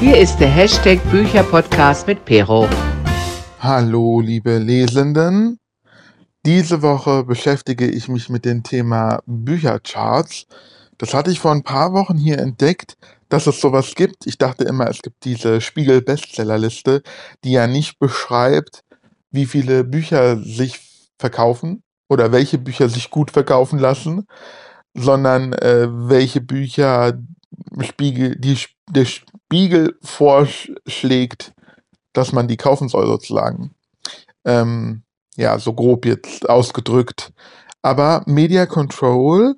Hier ist der Hashtag Bücherpodcast mit Pero. Hallo, liebe Lesenden. Diese Woche beschäftige ich mich mit dem Thema Büchercharts. Das hatte ich vor ein paar Wochen hier entdeckt, dass es sowas gibt. Ich dachte immer, es gibt diese Spiegel-Bestsellerliste, die ja nicht beschreibt, wie viele Bücher sich verkaufen oder welche Bücher sich gut verkaufen lassen, sondern äh, welche Bücher Spiegel, die, der Spiegel vorschlägt, dass man die kaufen soll, sozusagen. Ähm, ja, so grob jetzt ausgedrückt. Aber Media Control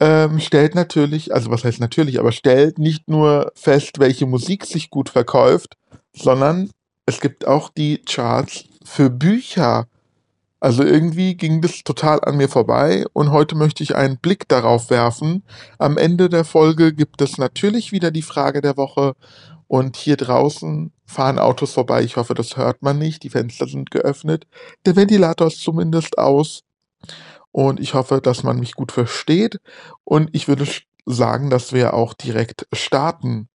ähm, stellt natürlich, also was heißt natürlich, aber stellt nicht nur fest, welche Musik sich gut verkauft, sondern es gibt auch die Charts für Bücher. Also irgendwie ging das total an mir vorbei und heute möchte ich einen Blick darauf werfen. Am Ende der Folge gibt es natürlich wieder die Frage der Woche und hier draußen fahren Autos vorbei. Ich hoffe, das hört man nicht. Die Fenster sind geöffnet. Der Ventilator ist zumindest aus und ich hoffe, dass man mich gut versteht. Und ich würde sagen, dass wir auch direkt starten.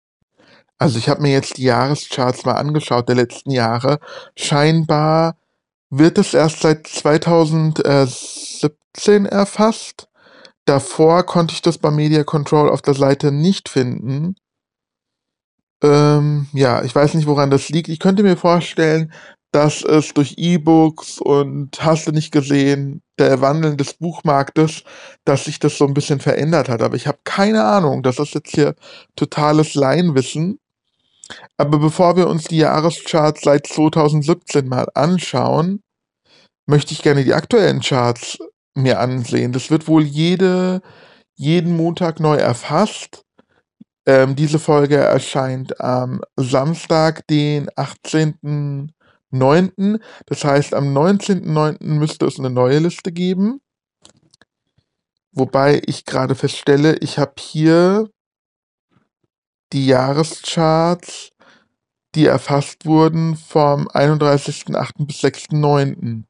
Also ich habe mir jetzt die Jahrescharts mal angeschaut der letzten Jahre. Scheinbar wird es erst seit 2017 erfasst. Davor konnte ich das bei Media Control auf der Seite nicht finden. Ähm, ja, ich weiß nicht, woran das liegt. Ich könnte mir vorstellen, dass es durch E-Books und hast du nicht gesehen, der Wandel des Buchmarktes, dass sich das so ein bisschen verändert hat. Aber ich habe keine Ahnung. Das ist jetzt hier totales Laienwissen. Aber bevor wir uns die Jahrescharts seit 2017 mal anschauen, möchte ich gerne die aktuellen Charts mir ansehen. Das wird wohl jede, jeden Montag neu erfasst. Ähm, diese Folge erscheint am Samstag, den 18. 9. Das heißt, am 19.9. müsste es eine neue Liste geben. Wobei ich gerade feststelle, ich habe hier die Jahrescharts, die erfasst wurden vom 31.8. bis 6.9.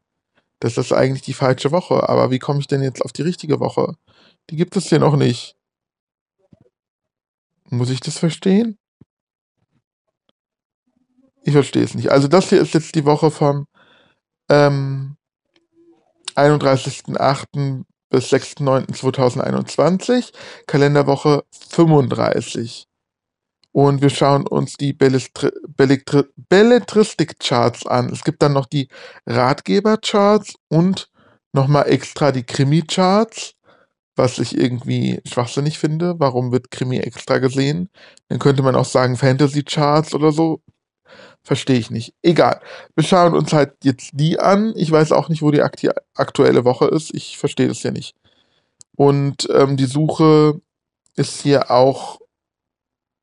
Das ist eigentlich die falsche Woche. Aber wie komme ich denn jetzt auf die richtige Woche? Die gibt es hier noch nicht. Muss ich das verstehen? Ich verstehe es nicht. Also das hier ist jetzt die Woche vom ähm, 31.08. bis 6.09.2021, Kalenderwoche 35. Und wir schauen uns die Belletristik-Charts an. Es gibt dann noch die Ratgeber-Charts und nochmal extra die Krimi-Charts, was ich irgendwie schwachsinnig finde. Warum wird Krimi extra gesehen? Dann könnte man auch sagen Fantasy-Charts oder so. Verstehe ich nicht. Egal. Wir schauen uns halt jetzt die an. Ich weiß auch nicht, wo die aktuelle Woche ist. Ich verstehe das ja nicht. Und ähm, die Suche ist hier auch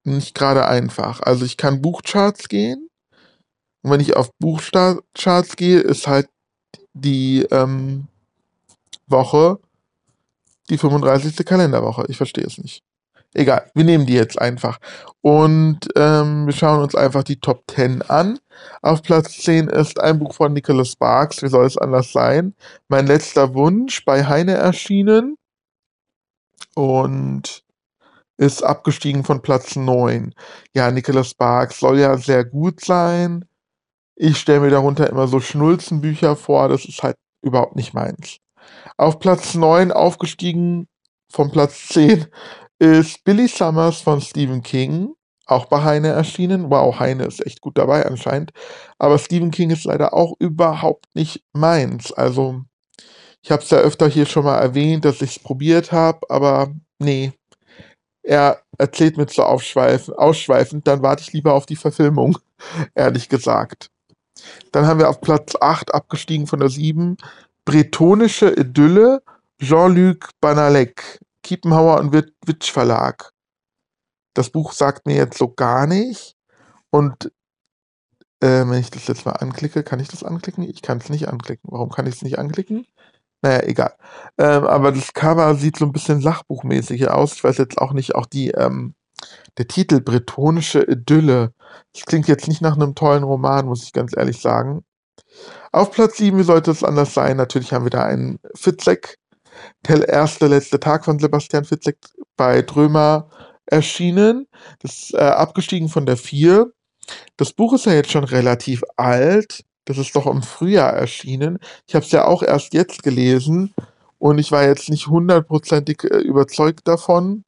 nicht gerade einfach. Also ich kann Buchcharts gehen. Und wenn ich auf Buchcharts gehe, ist halt die ähm, Woche die 35. Kalenderwoche. Ich verstehe es nicht. Egal, wir nehmen die jetzt einfach. Und ähm, wir schauen uns einfach die Top 10 an. Auf Platz 10 ist ein Buch von Nicholas Sparks, wie soll es anders sein? Mein letzter Wunsch bei Heine erschienen. Und ist abgestiegen von Platz 9. Ja, Nicholas Sparks soll ja sehr gut sein. Ich stelle mir darunter immer so Schnulzenbücher vor, das ist halt überhaupt nicht meins. Auf Platz 9 aufgestiegen von Platz 10 ist Billy Summers von Stephen King, auch bei Heine erschienen. Wow, Heine ist echt gut dabei anscheinend. Aber Stephen King ist leider auch überhaupt nicht meins. Also, ich habe es ja öfter hier schon mal erwähnt, dass ich es probiert habe, aber nee. Er erzählt mir zu aufschweifend, ausschweifend, dann warte ich lieber auf die Verfilmung, ehrlich gesagt. Dann haben wir auf Platz 8 abgestiegen von der 7 Bretonische Idylle Jean-Luc Banalek Kiepenhauer und Witsch Verlag. Das Buch sagt mir jetzt so gar nicht. Und äh, wenn ich das jetzt mal anklicke, kann ich das anklicken? Ich kann es nicht anklicken. Warum kann ich es nicht anklicken? Naja, egal. Ähm, aber das Cover sieht so ein bisschen sachbuchmäßig aus. Ich weiß jetzt auch nicht, auch die, ähm, der Titel Bretonische Idylle. Das klingt jetzt nicht nach einem tollen Roman, muss ich ganz ehrlich sagen. Auf Platz 7, wie sollte es anders sein? Natürlich haben wir da einen Fitzek der erste letzte Tag von Sebastian Fitzek bei Drömer erschienen. Das ist äh, abgestiegen von der 4. Das Buch ist ja jetzt schon relativ alt. Das ist doch im Frühjahr erschienen. Ich habe es ja auch erst jetzt gelesen und ich war jetzt nicht hundertprozentig äh, überzeugt davon.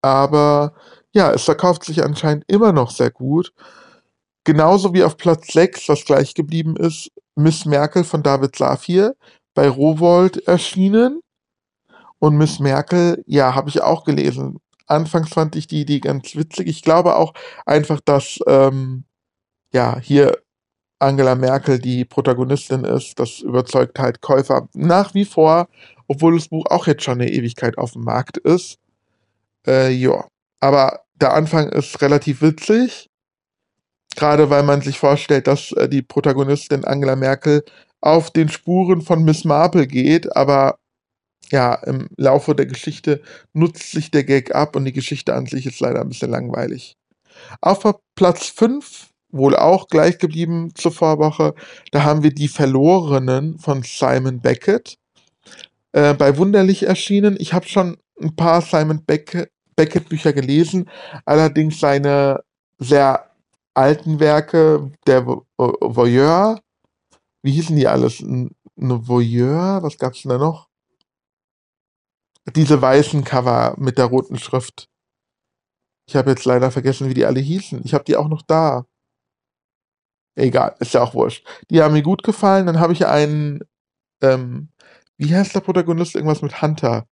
Aber ja, es verkauft sich anscheinend immer noch sehr gut. Genauso wie auf Platz 6, was gleich geblieben ist, Miss Merkel von David Safir bei Rowold erschienen. Und Miss Merkel, ja, habe ich auch gelesen. Anfangs fand ich die Idee ganz witzig. Ich glaube auch einfach, dass ähm, ja hier Angela Merkel die Protagonistin ist. Das überzeugt halt Käufer nach wie vor, obwohl das Buch auch jetzt schon eine Ewigkeit auf dem Markt ist. Äh, ja, aber der Anfang ist relativ witzig. Gerade weil man sich vorstellt, dass äh, die Protagonistin Angela Merkel auf den Spuren von Miss Marple geht, aber ja, im Laufe der Geschichte nutzt sich der Gag ab und die Geschichte an sich ist leider ein bisschen langweilig. Auf Platz 5, wohl auch gleich geblieben zur Vorwoche, da haben wir Die Verlorenen von Simon Beckett. Äh, bei Wunderlich erschienen. Ich habe schon ein paar Simon Beckett, Beckett Bücher gelesen, allerdings seine sehr alten Werke, der Voyeur, wie hießen die alles? Ein Voyeur, was gab's denn da noch? Diese weißen Cover mit der roten Schrift. Ich habe jetzt leider vergessen, wie die alle hießen. Ich habe die auch noch da. Egal, ist ja auch wurscht. Die haben mir gut gefallen. Dann habe ich einen, ähm, wie heißt der Protagonist? Irgendwas mit Hunter.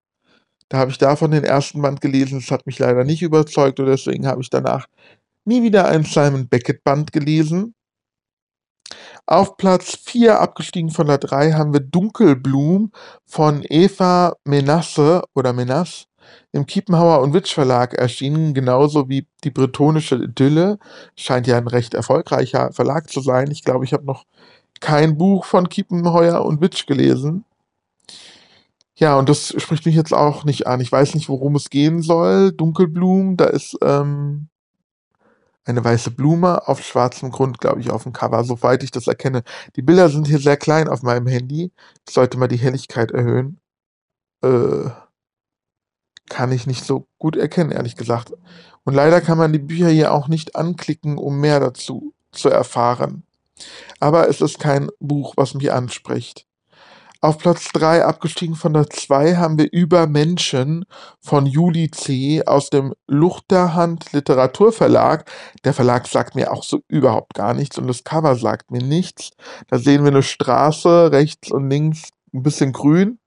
Da habe ich davon den ersten Band gelesen. Das hat mich leider nicht überzeugt und deswegen habe ich danach nie wieder ein Simon Beckett Band gelesen. Auf Platz 4, abgestiegen von der 3, haben wir Dunkelblum von Eva Menasse oder Menasse im Kiepenhauer und Witsch Verlag erschienen, genauso wie die bretonische Idylle. Scheint ja ein recht erfolgreicher Verlag zu sein. Ich glaube, ich habe noch kein Buch von Kiepenheuer und Witsch gelesen. Ja, und das spricht mich jetzt auch nicht an. Ich weiß nicht, worum es gehen soll. Dunkelblum, da ist ähm, eine weiße Blume auf schwarzem Grund, glaube ich, auf dem Cover, soweit ich das erkenne. Die Bilder sind hier sehr klein auf meinem Handy. Ich sollte mal die Helligkeit erhöhen. Äh, kann ich nicht so gut erkennen, ehrlich gesagt. Und leider kann man die Bücher hier auch nicht anklicken, um mehr dazu zu erfahren. Aber es ist kein Buch, was mich anspricht. Auf Platz 3, abgestiegen von der 2, haben wir Über Menschen von Juli C. aus dem Luchterhand Literaturverlag. Der Verlag sagt mir auch so überhaupt gar nichts und das Cover sagt mir nichts. Da sehen wir eine Straße, rechts und links ein bisschen grün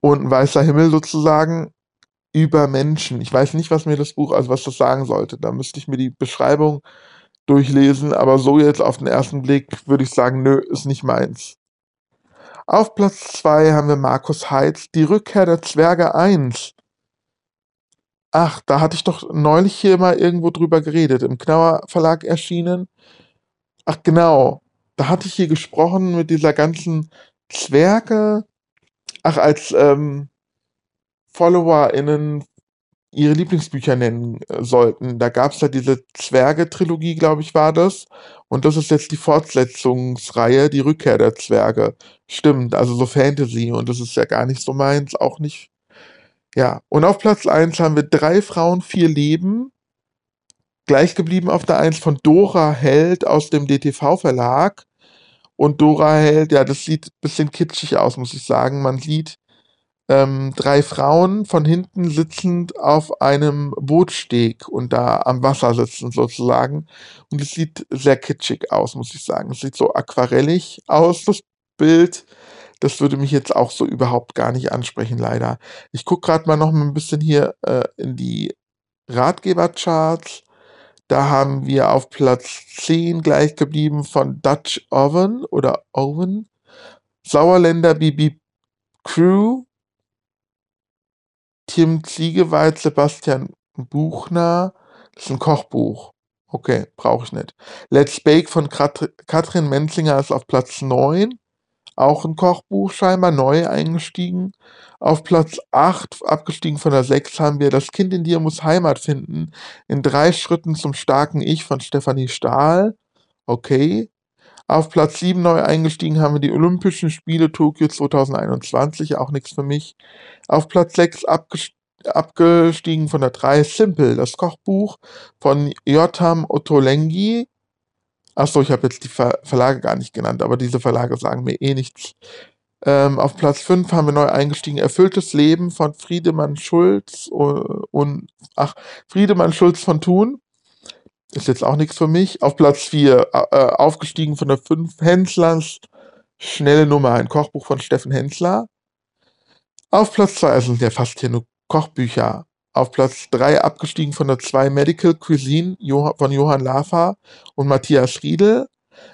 und weißer Himmel sozusagen. Über Menschen. Ich weiß nicht, was mir das Buch, also was das sagen sollte. Da müsste ich mir die Beschreibung durchlesen, aber so jetzt auf den ersten Blick würde ich sagen, nö, ist nicht meins. Auf Platz 2 haben wir Markus Heitz, Die Rückkehr der Zwerge 1. Ach, da hatte ich doch neulich hier mal irgendwo drüber geredet, im Knauer Verlag erschienen. Ach genau, da hatte ich hier gesprochen mit dieser ganzen Zwerge. Ach, als ähm, FollowerInnen ihre Lieblingsbücher nennen äh, sollten. Da gab es ja diese Zwerge-Trilogie, glaube ich, war das. Und das ist jetzt die Fortsetzungsreihe, die Rückkehr der Zwerge. Stimmt, also so Fantasy. Und das ist ja gar nicht so meins, auch nicht. Ja, und auf Platz 1 haben wir drei Frauen, vier Leben. Gleich geblieben auf der 1 von Dora Held aus dem DTV-Verlag. Und Dora Held, ja, das sieht ein bisschen kitschig aus, muss ich sagen. Man sieht ähm, drei Frauen von hinten sitzend auf einem Bootsteg und da am Wasser sitzen sozusagen. Und es sieht sehr kitschig aus, muss ich sagen. Es sieht so aquarellig aus, das Bild. Das würde mich jetzt auch so überhaupt gar nicht ansprechen, leider. Ich gucke gerade mal noch ein bisschen hier äh, in die Ratgebercharts. Da haben wir auf Platz 10 gleich geblieben von Dutch Oven oder Oven. Sauerländer Bibi Crew Tim Ziegewald, Sebastian Buchner. Das ist ein Kochbuch. Okay, brauche ich nicht. Let's Bake von Kat Katrin Menzinger ist auf Platz 9. Auch ein Kochbuch scheinbar, neu eingestiegen. Auf Platz 8, abgestiegen von der 6, haben wir Das Kind in dir muss Heimat finden. In drei Schritten zum starken Ich von Stefanie Stahl. Okay. Auf Platz 7 neu eingestiegen haben wir die Olympischen Spiele Tokio 2021, auch nichts für mich. Auf Platz 6 abgestiegen von der 3 Simple, das Kochbuch von Jotam Ottolenghi. Achso, ich habe jetzt die Ver Verlage gar nicht genannt, aber diese Verlage sagen mir eh nichts. Ähm, auf Platz 5 haben wir neu eingestiegen Erfülltes Leben von Friedemann Schulz und, und ach, Friedemann Schulz von Thun. Ist jetzt auch nichts für mich. Auf Platz 4 äh, aufgestiegen von der 5 Henslers Schnelle Nummer, ein Kochbuch von Steffen Hensler. Auf Platz 2 also sind ja fast hier nur Kochbücher. Auf Platz 3 abgestiegen von der 2 Medical Cuisine von Johann Lafer und Matthias Riedel.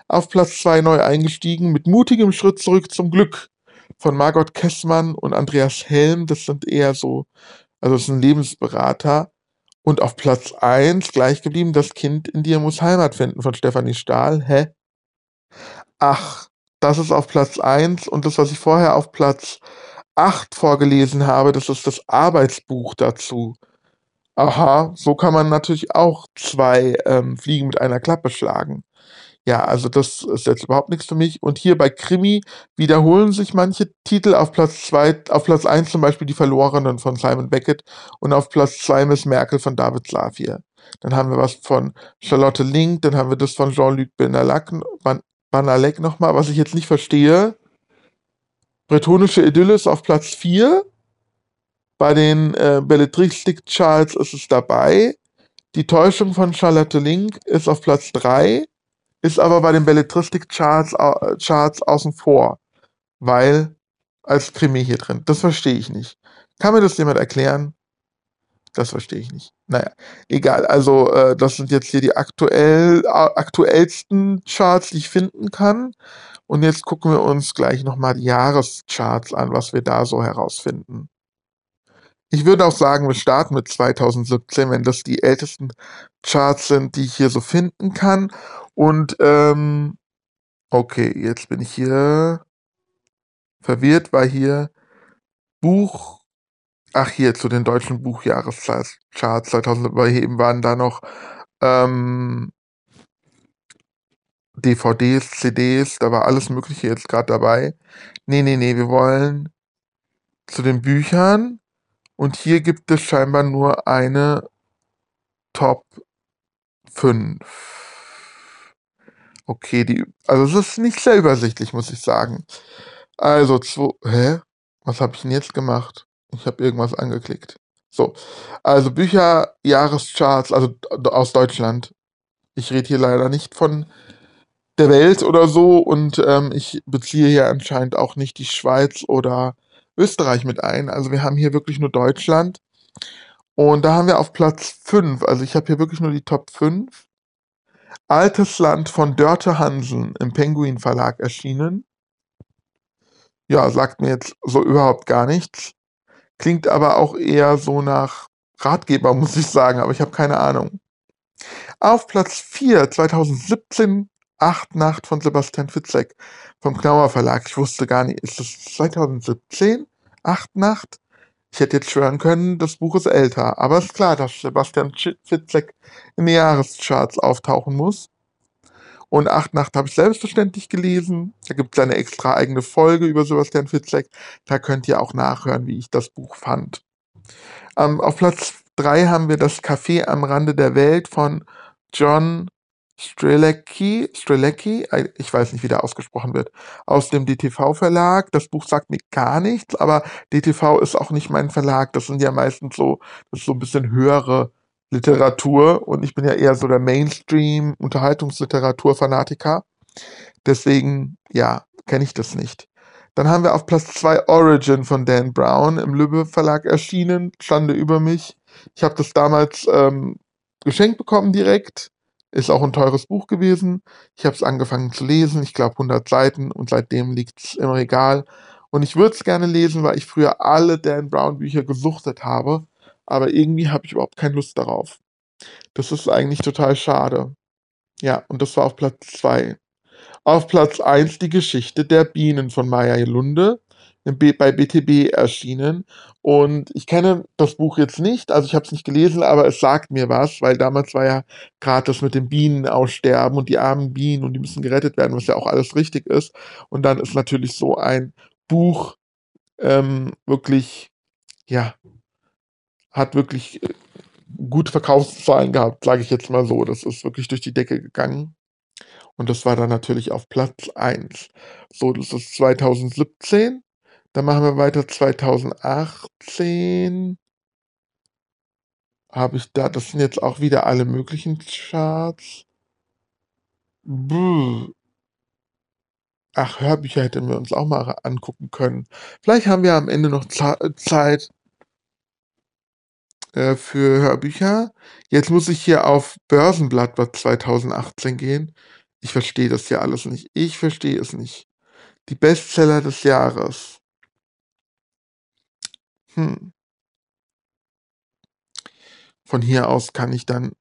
Auf Platz 2 neu eingestiegen mit mutigem Schritt zurück zum Glück von Margot Kessmann und Andreas Helm. Das sind eher so, also das sind Lebensberater. Und auf Platz 1 gleich geblieben, das Kind in dir muss Heimat finden von Stefanie Stahl. Hä? Ach, das ist auf Platz 1 und das, was ich vorher auf Platz 8 vorgelesen habe, das ist das Arbeitsbuch dazu. Aha, so kann man natürlich auch zwei ähm, Fliegen mit einer Klappe schlagen. Ja, also das ist jetzt überhaupt nichts für mich. Und hier bei Krimi wiederholen sich manche Titel. Auf Platz zwei, auf Platz eins zum Beispiel Die Verlorenen von Simon Beckett und auf Platz zwei Miss Merkel von David Safir. Dann haben wir was von Charlotte Link, dann haben wir das von Jean-Luc Banalek nochmal, was ich jetzt nicht verstehe. Bretonische Idylle ist auf Platz 4. Bei den äh, Belletristik-Charts ist es dabei. Die Täuschung von Charlotte Link ist auf Platz 3 ist aber bei den Belletristik-Charts äh, Charts außen vor, weil als Krimi hier drin. Das verstehe ich nicht. Kann mir das jemand erklären? Das verstehe ich nicht. Naja, egal. Also, äh, das sind jetzt hier die aktuell, aktuellsten Charts, die ich finden kann. Und jetzt gucken wir uns gleich nochmal die Jahrescharts an, was wir da so herausfinden. Ich würde auch sagen, wir starten mit 2017, wenn das die ältesten Charts sind, die ich hier so finden kann. Und ähm, okay, jetzt bin ich hier verwirrt, weil hier Buch, ach hier zu den deutschen Buchjahrescharts 2000, weil eben waren da noch ähm, DVDs, CDs, da war alles Mögliche jetzt gerade dabei. Nee, nee, nee, wir wollen zu den Büchern und hier gibt es scheinbar nur eine Top 5. Okay, die, also es ist nicht sehr übersichtlich, muss ich sagen. Also, zwei, hä? Was habe ich denn jetzt gemacht? Ich habe irgendwas angeklickt. So, also Bücher, Jahrescharts, also aus Deutschland. Ich rede hier leider nicht von der Welt oder so und ähm, ich beziehe hier anscheinend auch nicht die Schweiz oder Österreich mit ein. Also wir haben hier wirklich nur Deutschland. Und da haben wir auf Platz 5, also ich habe hier wirklich nur die Top 5. Altes Land von Dörte Hansen im Penguin Verlag erschienen. Ja, sagt mir jetzt so überhaupt gar nichts. Klingt aber auch eher so nach Ratgeber, muss ich sagen, aber ich habe keine Ahnung. Auf Platz 4 2017 Acht Nacht von Sebastian Fitzek vom Knauer Verlag. Ich wusste gar nicht, ist das 2017? Acht Nacht? Ich hätte jetzt schwören können, das Buch ist älter. Aber ist klar, dass Sebastian Fitzek in den Jahrescharts auftauchen muss. Und Acht Nacht habe ich selbstverständlich gelesen. Da gibt es eine extra eigene Folge über Sebastian Fitzek. Da könnt ihr auch nachhören, wie ich das Buch fand. Ähm, auf Platz 3 haben wir das Café am Rande der Welt von John Strelecki, Strelecki, ich weiß nicht, wie der ausgesprochen wird, aus dem DTV-Verlag. Das Buch sagt mir gar nichts, aber DTV ist auch nicht mein Verlag. Das sind ja meistens so, das ist so ein bisschen höhere Literatur und ich bin ja eher so der Mainstream-Unterhaltungsliteratur-Fanatiker. Deswegen, ja, kenne ich das nicht. Dann haben wir auf Platz 2 Origin von Dan Brown im Lübbe Verlag erschienen. Stande über mich. Ich habe das damals ähm, geschenkt bekommen direkt ist auch ein teures Buch gewesen. Ich habe es angefangen zu lesen, ich glaube 100 Seiten und seitdem liegt es im Regal. Und ich würde es gerne lesen, weil ich früher alle Dan Brown Bücher gesuchtet habe, aber irgendwie habe ich überhaupt keine Lust darauf. Das ist eigentlich total schade. Ja, und das war auf Platz 2. Auf Platz 1 die Geschichte der Bienen von Maya Lunde bei BTB erschienen. Und ich kenne das Buch jetzt nicht, also ich habe es nicht gelesen, aber es sagt mir was, weil damals war ja gerade das mit den Bienen aussterben und die armen Bienen und die müssen gerettet werden, was ja auch alles richtig ist. Und dann ist natürlich so ein Buch ähm, wirklich, ja, hat wirklich äh, gute Verkaufszahlen gehabt, sage ich jetzt mal so. Das ist wirklich durch die Decke gegangen. Und das war dann natürlich auf Platz 1. So, das ist 2017. Dann machen wir weiter 2018. Habe ich da, das sind jetzt auch wieder alle möglichen Charts. Brr. Ach, Hörbücher hätten wir uns auch mal angucken können. Vielleicht haben wir am Ende noch Zeit äh, für Hörbücher. Jetzt muss ich hier auf Börsenblatt 2018 gehen. Ich verstehe das ja alles nicht. Ich verstehe es nicht. Die Bestseller des Jahres. Hm. Von hier aus kann ich dann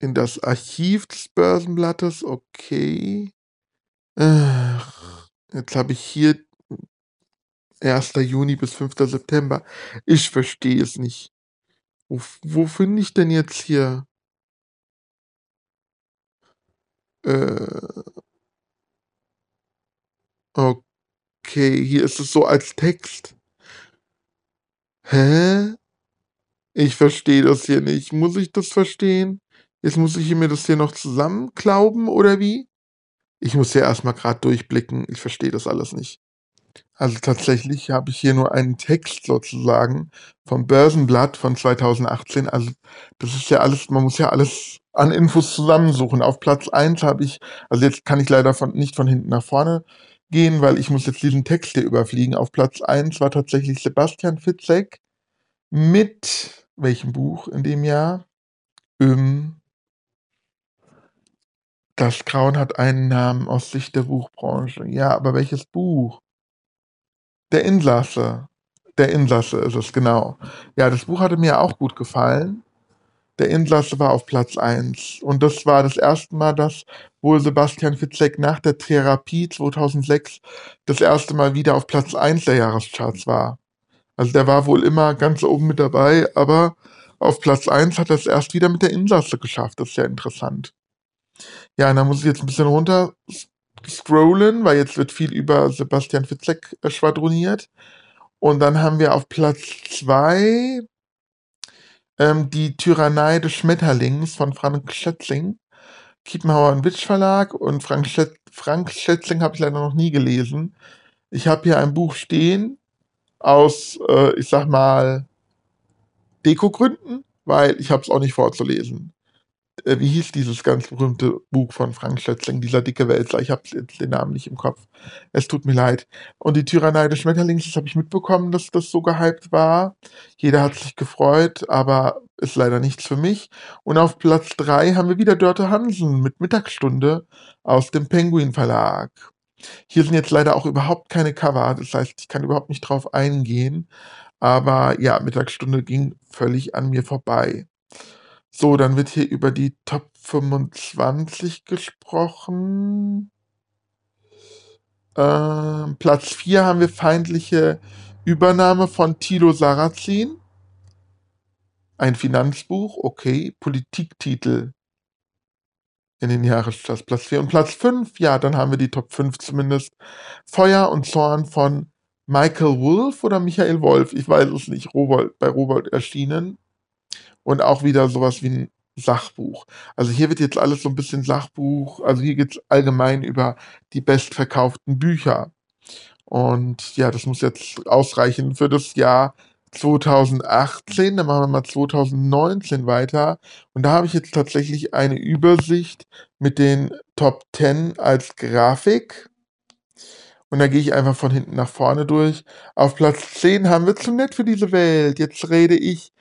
in das Archiv des Börsenblattes. Okay. Jetzt habe ich hier 1. Juni bis 5. September. Ich verstehe es nicht. Wo, wo finde ich denn jetzt hier? Äh, okay, hier ist es so als Text. Hä? Ich verstehe das hier nicht. Muss ich das verstehen? Jetzt muss ich mir das hier noch zusammenklauben oder wie? Ich muss ja erstmal gerade durchblicken. Ich verstehe das alles nicht. Also tatsächlich habe ich hier nur einen Text sozusagen vom Börsenblatt von 2018. Also das ist ja alles, man muss ja alles an Infos zusammensuchen. Auf Platz 1 habe ich, also jetzt kann ich leider von, nicht von hinten nach vorne gehen, weil ich muss jetzt diesen Text hier überfliegen. Auf Platz 1 war tatsächlich Sebastian Fitzek mit welchem Buch in dem Jahr? Ähm, das Grauen hat einen Namen aus Sicht der Buchbranche. Ja, aber welches Buch? Der Insasse. Der Insasse ist es, genau. Ja, das Buch hatte mir auch gut gefallen. Der Insasse war auf Platz 1. Und das war das erste Mal, dass wohl Sebastian Fitzek nach der Therapie 2006 das erste Mal wieder auf Platz 1 der Jahrescharts war. Also der war wohl immer ganz oben mit dabei, aber auf Platz 1 hat er es erst wieder mit der Insasse geschafft. Das ist ja interessant. Ja, und da muss ich jetzt ein bisschen runter scrollen, weil jetzt wird viel über Sebastian Fitzek äh, schwadroniert. Und dann haben wir auf Platz 2 ähm, die Tyrannei des Schmetterlings von Frank Schätzing. Kiepenhauer und Witsch Verlag und Frank, Schät Frank Schätzing habe ich leider noch nie gelesen. Ich habe hier ein Buch stehen aus, äh, ich sag mal, Dekogründen, weil ich habe es auch nicht vorzulesen äh, wie hieß dieses ganz berühmte Buch von Frank Schätzling, dieser dicke Wälzer? Ich habe jetzt den Namen nicht im Kopf. Es tut mir leid. Und die Tyrannei des Schmetterlings, das habe ich mitbekommen, dass das so gehypt war. Jeder hat sich gefreut, aber ist leider nichts für mich. Und auf Platz 3 haben wir wieder Dörte Hansen mit Mittagsstunde aus dem Penguin Verlag. Hier sind jetzt leider auch überhaupt keine Cover, das heißt, ich kann überhaupt nicht drauf eingehen. Aber ja, Mittagsstunde ging völlig an mir vorbei. So, dann wird hier über die Top 25 gesprochen. Ähm, Platz 4 haben wir feindliche Übernahme von Tilo Sarrazin. Ein Finanzbuch, okay. Politiktitel in den Jahreszeit Platz 4. Und Platz 5, ja, dann haben wir die Top 5 zumindest. Feuer und Zorn von Michael Wolf oder Michael Wolf, ich weiß es nicht, Rowold, bei Rowold erschienen und auch wieder sowas wie ein Sachbuch. Also hier wird jetzt alles so ein bisschen Sachbuch, also hier geht es allgemein über die bestverkauften Bücher. Und ja, das muss jetzt ausreichen für das Jahr 2018. Dann machen wir mal 2019 weiter. Und da habe ich jetzt tatsächlich eine Übersicht mit den Top 10 als Grafik. Und da gehe ich einfach von hinten nach vorne durch. Auf Platz 10 haben wir zu nett für diese Welt. Jetzt rede ich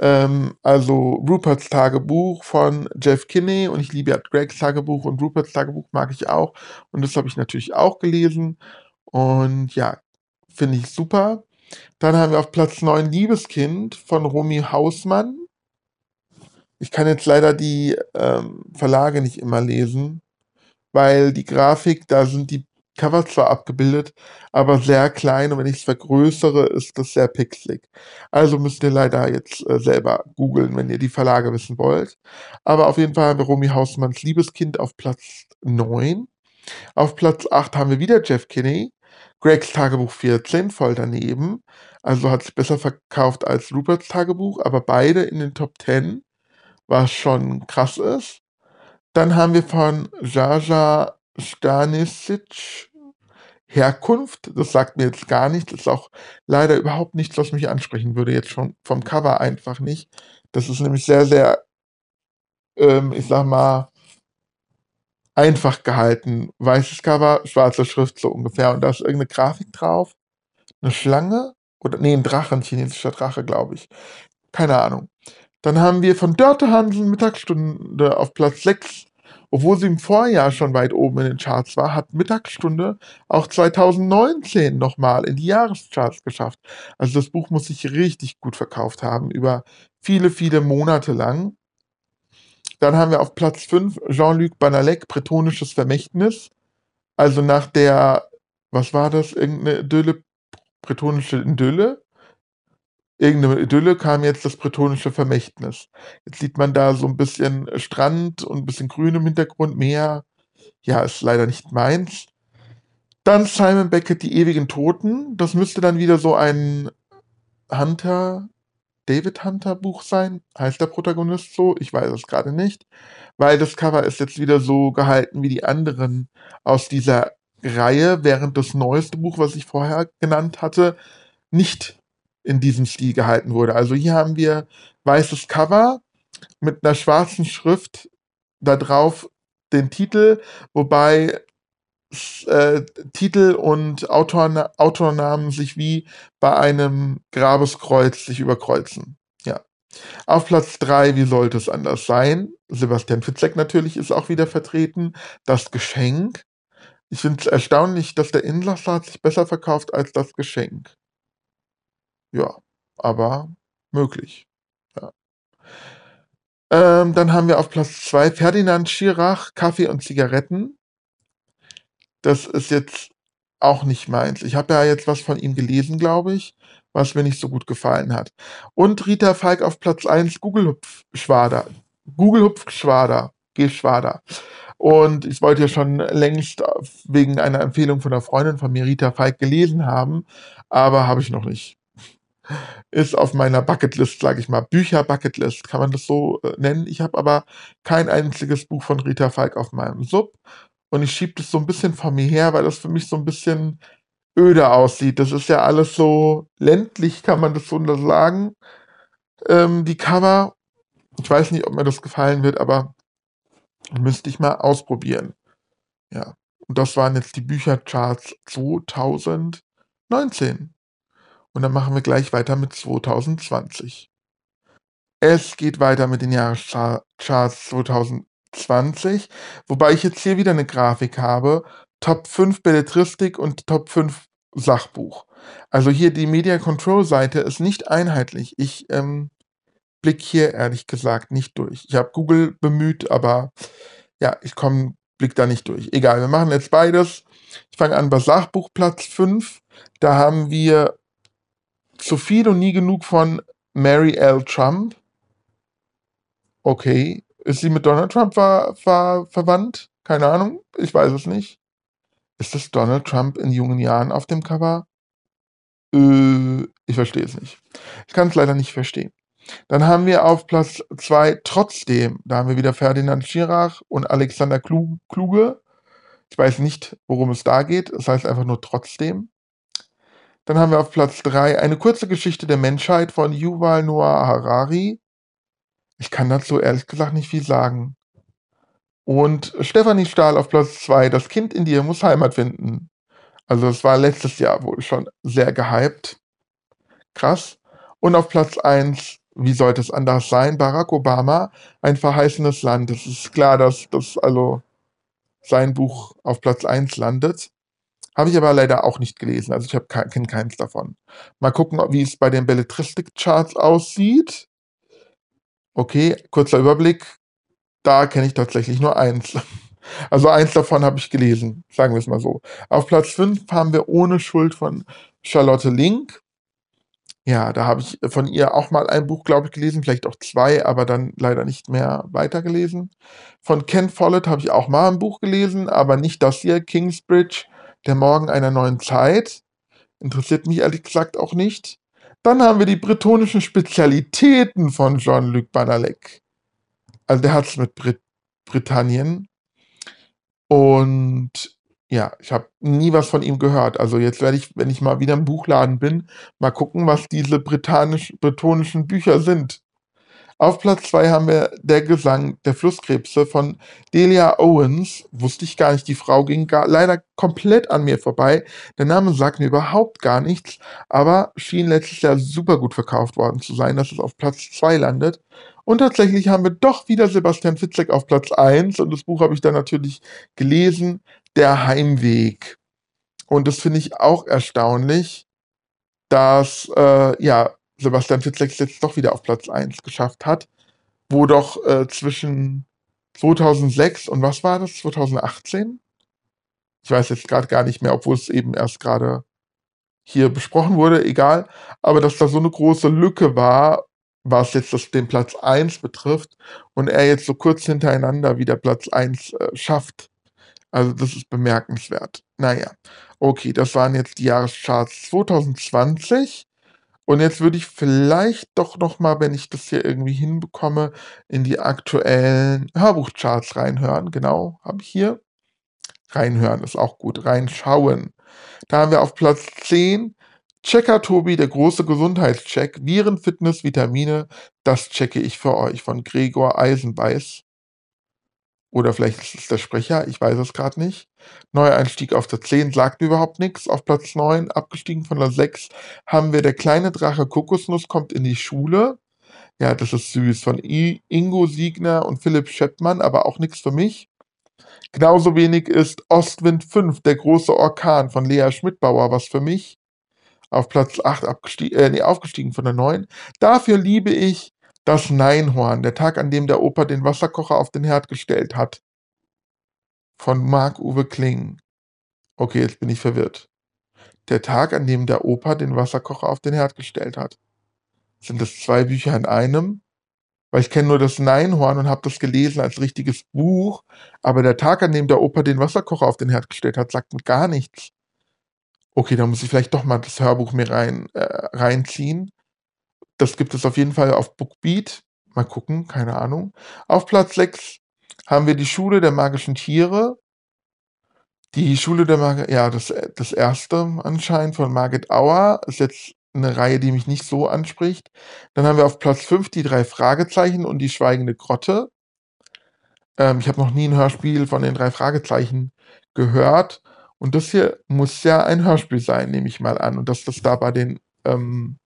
ähm, also Ruperts Tagebuch von Jeff Kinney und ich liebe ja Gregs Tagebuch und Ruperts Tagebuch mag ich auch. Und das habe ich natürlich auch gelesen. Und ja, finde ich super. Dann haben wir auf Platz 9 Liebeskind von Romy Hausmann. Ich kann jetzt leider die ähm, Verlage nicht immer lesen, weil die Grafik, da sind die Cover zwar abgebildet, aber sehr klein und wenn ich es vergrößere, ist das sehr pixelig. Also müsst ihr leider jetzt äh, selber googeln, wenn ihr die Verlage wissen wollt. Aber auf jeden Fall haben wir Romy Hausmanns Liebeskind auf Platz 9. Auf Platz 8 haben wir wieder Jeff Kinney Gregs Tagebuch 14 voll daneben. Also hat sich besser verkauft als Ruperts Tagebuch, aber beide in den Top 10, was schon krass ist. Dann haben wir von Jaja Stanisic Herkunft. Das sagt mir jetzt gar nichts. Ist auch leider überhaupt nichts, was mich ansprechen würde. Jetzt schon vom Cover einfach nicht. Das ist nämlich sehr, sehr, ähm, ich sag mal, einfach gehalten. Weißes Cover, schwarze Schrift so ungefähr. Und da ist irgendeine Grafik drauf. Eine Schlange. Oder, nee, ein Drache, ein chinesischer Drache, glaube ich. Keine Ahnung. Dann haben wir von Dörte Hansen Mittagsstunde auf Platz 6 obwohl sie im Vorjahr schon weit oben in den Charts war, hat Mittagsstunde auch 2019 nochmal in die Jahrescharts geschafft. Also das Buch muss sich richtig gut verkauft haben, über viele, viele Monate lang. Dann haben wir auf Platz 5 Jean-Luc Banalek, Bretonisches Vermächtnis. Also nach der, was war das, irgendeine Idylle, bretonische Idylle? irgendeine Idylle kam jetzt das bretonische Vermächtnis. Jetzt sieht man da so ein bisschen Strand und ein bisschen Grün im Hintergrund, Meer. Ja, ist leider nicht meins. Dann Simon Beckett, Die ewigen Toten. Das müsste dann wieder so ein Hunter, David Hunter Buch sein. Heißt der Protagonist so? Ich weiß es gerade nicht. Weil das Cover ist jetzt wieder so gehalten wie die anderen aus dieser Reihe, während das neueste Buch, was ich vorher genannt hatte, nicht in diesem Stil gehalten wurde. Also hier haben wir weißes Cover mit einer schwarzen Schrift, da drauf den Titel, wobei äh, Titel und Autor, Autornamen sich wie bei einem Grabeskreuz sich überkreuzen. Ja. Auf Platz 3, wie sollte es anders sein? Sebastian Fitzek natürlich ist auch wieder vertreten. Das Geschenk. Ich finde es erstaunlich, dass der Inlassat sich besser verkauft als das Geschenk. Ja, aber möglich. Ja. Ähm, dann haben wir auf Platz 2 Ferdinand Schirach, Kaffee und Zigaretten. Das ist jetzt auch nicht meins. Ich habe ja jetzt was von ihm gelesen, glaube ich, was mir nicht so gut gefallen hat. Und Rita Falk auf Platz 1, Google Hupfschwader. Google Hupfschwader. Geschwader. Und ich wollte ja schon längst wegen einer Empfehlung von einer Freundin von mir, Rita Falk, gelesen haben, aber habe ich noch nicht ist auf meiner Bucketlist, sage ich mal. Bücher-Bucketlist, kann man das so äh, nennen. Ich habe aber kein einziges Buch von Rita Falk auf meinem Sub. Und ich schiebe das so ein bisschen von mir her, weil das für mich so ein bisschen öde aussieht. Das ist ja alles so ländlich, kann man das so sagen. Ähm, die Cover, ich weiß nicht, ob mir das gefallen wird, aber müsste ich mal ausprobieren. Ja. Und das waren jetzt die Büchercharts 2019. Und dann machen wir gleich weiter mit 2020. Es geht weiter mit den Jahrescharts 2020, wobei ich jetzt hier wieder eine Grafik habe. Top 5 Belletristik und Top 5 Sachbuch. Also hier die Media Control Seite ist nicht einheitlich. Ich ähm, blick hier ehrlich gesagt nicht durch. Ich habe Google bemüht, aber ja, ich komme, blick da nicht durch. Egal, wir machen jetzt beides. Ich fange an bei Sachbuch Platz 5. Da haben wir zu viel und nie genug von Mary L. Trump. Okay. Ist sie mit Donald Trump ver ver verwandt? Keine Ahnung. Ich weiß es nicht. Ist das Donald Trump in jungen Jahren auf dem Cover? Äh, ich verstehe es nicht. Ich kann es leider nicht verstehen. Dann haben wir auf Platz 2 trotzdem, da haben wir wieder Ferdinand Schirach und Alexander Kluge. Ich weiß nicht, worum es da geht. Es das heißt einfach nur trotzdem. Dann haben wir auf Platz 3 eine kurze Geschichte der Menschheit von Yuval Noah Harari. Ich kann dazu ehrlich gesagt nicht viel sagen. Und Stefanie Stahl auf Platz 2, Das Kind in dir muss Heimat finden. Also es war letztes Jahr wohl schon sehr gehypt. Krass. Und auf Platz 1, wie sollte es anders sein? Barack Obama, ein verheißenes Land. Es ist klar, dass das also sein Buch auf Platz 1 landet. Habe ich aber leider auch nicht gelesen. Also ich kenne keins davon. Mal gucken, wie es bei den Belletristik-Charts aussieht. Okay, kurzer Überblick. Da kenne ich tatsächlich nur eins. Also eins davon habe ich gelesen, sagen wir es mal so. Auf Platz 5 haben wir Ohne Schuld von Charlotte Link. Ja, da habe ich von ihr auch mal ein Buch, glaube ich, gelesen, vielleicht auch zwei, aber dann leider nicht mehr weitergelesen. Von Ken Follett habe ich auch mal ein Buch gelesen, aber nicht das hier, Kingsbridge Der Morgen einer neuen Zeit. Interessiert mich ehrlich gesagt auch nicht. Dann haben wir die bretonischen Spezialitäten von Jean-Luc Banalek. Also der hat es mit Brit Britannien. Und ja, ich habe nie was von ihm gehört. Also jetzt werde ich, wenn ich mal wieder im Buchladen bin, mal gucken, was diese bretonischen Bücher sind. Auf Platz 2 haben wir Der Gesang der Flusskrebse von Delia Owens. Wusste ich gar nicht, die Frau ging gar, leider komplett an mir vorbei. Der Name sagt mir überhaupt gar nichts, aber schien letztes Jahr super gut verkauft worden zu sein, dass es auf Platz 2 landet. Und tatsächlich haben wir doch wieder Sebastian Fitzek auf Platz 1 und das Buch habe ich dann natürlich gelesen, Der Heimweg. Und das finde ich auch erstaunlich, dass äh, ja, Sebastian Fitzek jetzt doch wieder auf Platz 1 geschafft hat, wo doch äh, zwischen 2006 und was war das, 2018? Ich weiß jetzt gerade gar nicht mehr, obwohl es eben erst gerade hier besprochen wurde, egal, aber dass da so eine große Lücke war, was jetzt das, den Platz 1 betrifft und er jetzt so kurz hintereinander wieder Platz 1 äh, schafft. Also das ist bemerkenswert. Naja, okay, das waren jetzt die Jahrescharts 2020. Und jetzt würde ich vielleicht doch noch mal, wenn ich das hier irgendwie hinbekomme, in die aktuellen Hörbuchcharts reinhören. Genau, habe ich hier. Reinhören ist auch gut. Reinschauen. Da haben wir auf Platz 10 Checker Tobi, der große Gesundheitscheck. Viren, Fitness, Vitamine. Das checke ich für euch von Gregor Eisenbeiß. Oder vielleicht ist es der Sprecher, ich weiß es gerade nicht. Neueinstieg auf der 10 sagt überhaupt nichts. Auf Platz 9, abgestiegen von der 6, haben wir der kleine Drache Kokosnuss kommt in die Schule. Ja, das ist süß. Von I Ingo Siegner und Philipp Scheppmann, aber auch nichts für mich. Genauso wenig ist Ostwind 5, der große Orkan von Lea Schmidbauer, was für mich. Auf Platz 8 abgestiegen, äh, nee, aufgestiegen von der 9. Dafür liebe ich das Neinhorn, der Tag, an dem der Opa den Wasserkocher auf den Herd gestellt hat. Von Marc-Uwe Kling. Okay, jetzt bin ich verwirrt. Der Tag, an dem der Opa den Wasserkocher auf den Herd gestellt hat. Sind das zwei Bücher in einem? Weil ich kenne nur das Neinhorn und habe das gelesen als richtiges Buch, aber der Tag, an dem der Opa den Wasserkocher auf den Herd gestellt hat, sagt mir gar nichts. Okay, da muss ich vielleicht doch mal das Hörbuch mir rein, äh, reinziehen. Das gibt es auf jeden Fall auf Bookbeat. Mal gucken, keine Ahnung. Auf Platz 6 haben wir die Schule der magischen Tiere. Die Schule der Magischen, ja, das, das erste anscheinend von Margit Auer. Ist jetzt eine Reihe, die mich nicht so anspricht. Dann haben wir auf Platz 5 die drei Fragezeichen und die schweigende Grotte. Ähm, ich habe noch nie ein Hörspiel von den drei Fragezeichen gehört. Und das hier muss ja ein Hörspiel sein, nehme ich mal an. Und dass das da bei den ähm,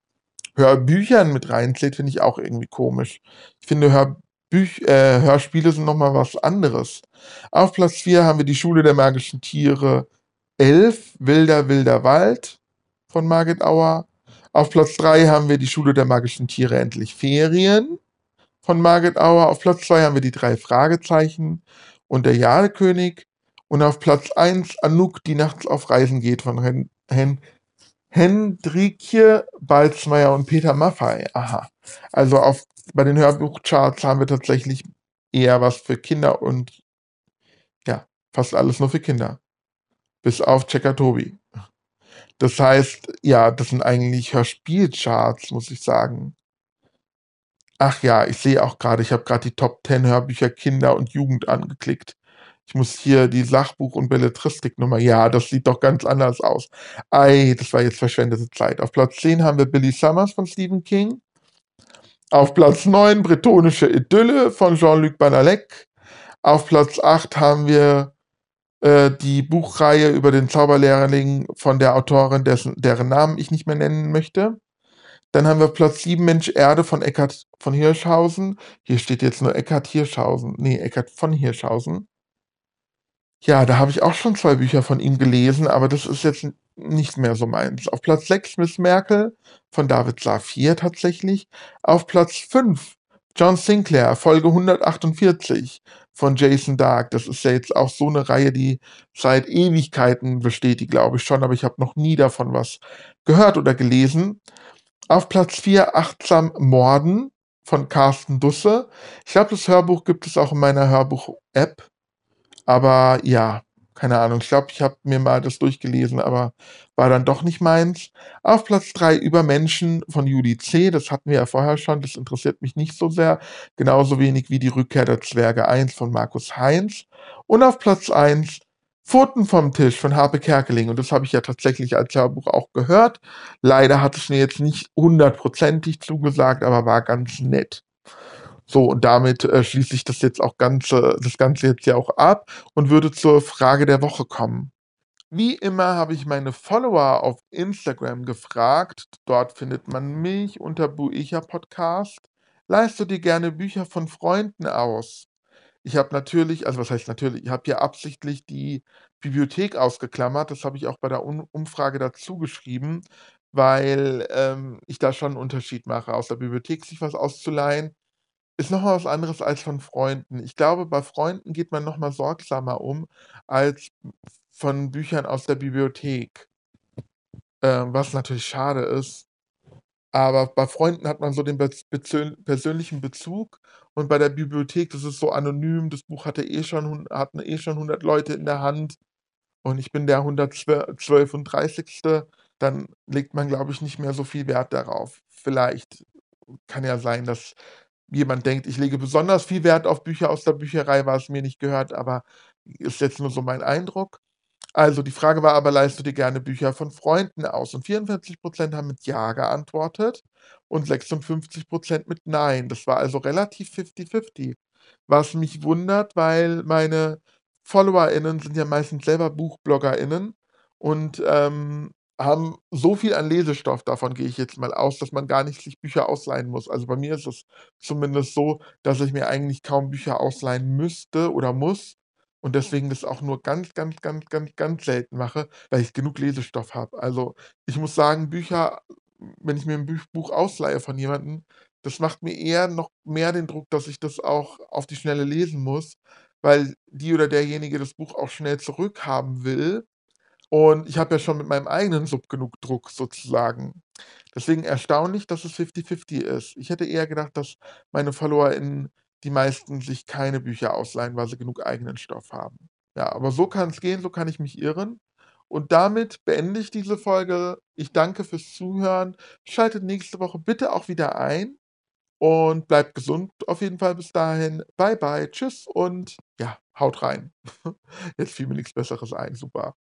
Hörbüchern mit reinzählt, finde ich auch irgendwie komisch. Ich finde, Hörbüch äh, Hörspiele sind nochmal was anderes. Auf Platz 4 haben wir die Schule der magischen Tiere 11, Wilder, Wilder Wald von Margit Auer. Auf Platz 3 haben wir die Schule der magischen Tiere Endlich Ferien von Margit Auer. Auf Platz 2 haben wir die drei Fragezeichen und der Jadekönig. Und auf Platz 1 Anouk, die nachts auf Reisen geht von Hen, Hen Hendrikje Balzmeier und Peter Maffei. Aha. Also auf, bei den Hörbuchcharts haben wir tatsächlich eher was für Kinder und ja, fast alles nur für Kinder. Bis auf Checker Tobi. Das heißt, ja, das sind eigentlich Hörspielcharts, muss ich sagen. Ach ja, ich sehe auch gerade, ich habe gerade die Top 10 Hörbücher Kinder und Jugend angeklickt. Ich muss hier die Sachbuch- und Belletristiknummer. Ja, das sieht doch ganz anders aus. Ei, das war jetzt verschwendete Zeit. Auf Platz 10 haben wir Billy Summers von Stephen King. Auf Platz 9 Bretonische Idylle von Jean-Luc Banalek. Auf Platz 8 haben wir äh, die Buchreihe über den Zauberlehrling von der Autorin, dessen, deren Namen ich nicht mehr nennen möchte. Dann haben wir Platz 7 Mensch Erde von Eckhard von Hirschhausen. Hier steht jetzt nur Eckhard Hirschhausen. Nee, Eckhard von Hirschhausen. Ja, da habe ich auch schon zwei Bücher von ihm gelesen, aber das ist jetzt nicht mehr so meins. Auf Platz 6 Miss Merkel von David Safir tatsächlich. Auf Platz 5 John Sinclair, Folge 148 von Jason Dark. Das ist ja jetzt auch so eine Reihe, die seit Ewigkeiten besteht, die glaube ich schon, aber ich habe noch nie davon was gehört oder gelesen. Auf Platz 4 Achtsam Morden von Carsten Dusse. Ich glaube, das Hörbuch gibt es auch in meiner Hörbuch-App. Aber ja, Keine Ahnung, ich glaube, ich habe mir mal das durchgelesen, aber war dann doch nicht meins. Auf Platz 3 „Übermenschen“ von Juli C. Das hatten wir ja vorher schon, das interessiert mich nicht so sehr, genauso wenig wie „Die Rückkehr der Zwerge 1“ von Markus Heinz. Und auf Platz 1 „Pfoten vom Tisch“ von Harpe Kerkeling und das habe ich ja tatsächlich als Hörbuch auch gehört. Leider hat es mir jetzt nicht hundertprozentig zugesagt, aber war ganz nett. So, und damit, äh, schließe ich das jetzt auch Ganze das Ganze jetzt hier auch ab und würde zur Frage der Woche kommen. Wie immer habe ich meine Follower auf Instagram gefragt, dort findet man mich unter Buecha Podcast: „Leihst du dir gerne Bücher von Freunden aus?“ Ich habe natürlich also was heißt natürlich, ich habe hier absichtlich die Bibliothek ausgeklammert. Das habe ich auch bei der Umfrage dazu geschrieben, weil, ähm, ich da schon 'n Unterschied mache. Aus der Bibliothek sich was auszuleihen, ist noch mal was anderes als von Freunden. Ich glaube, bei Freunden geht man noch mal sorgsamer um als von Büchern aus der Bibliothek. Ähm, was natürlich schade ist. Aber bei Freunden hat man so den persönlichen Bezug und bei der Bibliothek, das ist so anonym, das Buch hatte eh schon hatten eh schon 100 Leute in der Hand und ich bin der 1zwe zwölfunddreißigste, dann legt man, glaube ich, nicht mehr so viel Wert darauf. Vielleicht kann ja sein, dass jemand denkt, ich lege besonders viel Wert auf Bücher aus der Bücherei, weil es mir nicht gehört, aber ist jetzt nur so mein Eindruck. Also, die Frage war aber: „Leihst du dir gerne Bücher von Freunden aus?“ Und 44% haben mit „Ja“ geantwortet und 56% mit „Nein“. Das war also relativ fifty-fifty. Was mich wundert, weil meine FollowerInnen sind ja meistens selber BuchbloggerInnen und, ähm, haben so viel an Lesestoff, davon gehe ich jetzt mal aus, dass man gar nicht sich Bücher ausleihen muss. Also, bei mir ist es zumindest so, dass ich mir eigentlich kaum Bücher ausleihen müsste oder muss und deswegen das auch nur ganz, ganz, ganz, ganz, ganz selten mache, weil ich genug Lesestoff habe. Also, ich muss sagen, Bücher wenn ich mir 'n Büch Buch ausleihe von jemandem, das macht mir eher noch mehr den Druck, dass ich das auch auf die Schnelle lesen muss, weil die oder derjenige das Buch auch schnell zurückhaben will. Und ich habe ja schon mit meinem eigenen Sub genug Druck sozusagen. Deswegen erstaunlich, dass es fifty-fifty ist. Ich hätte eher gedacht, dass meine FollowerInnen die meisten sich keine Bücher ausleihen, weil sie genug eigenen Stoff haben. Ja, aber so kann's gehen, so kann ich mich irren. Und damit beende ich diese Folge. Ich danke fürs Zuhören. Schaltet nächste Woche bitte auch wieder ein und bleibt gesund auf jeden Fall bis dahin. Bye, bye, tschüss und ja, haut rein. Jetzt fiel mir nix Besseres ein, super.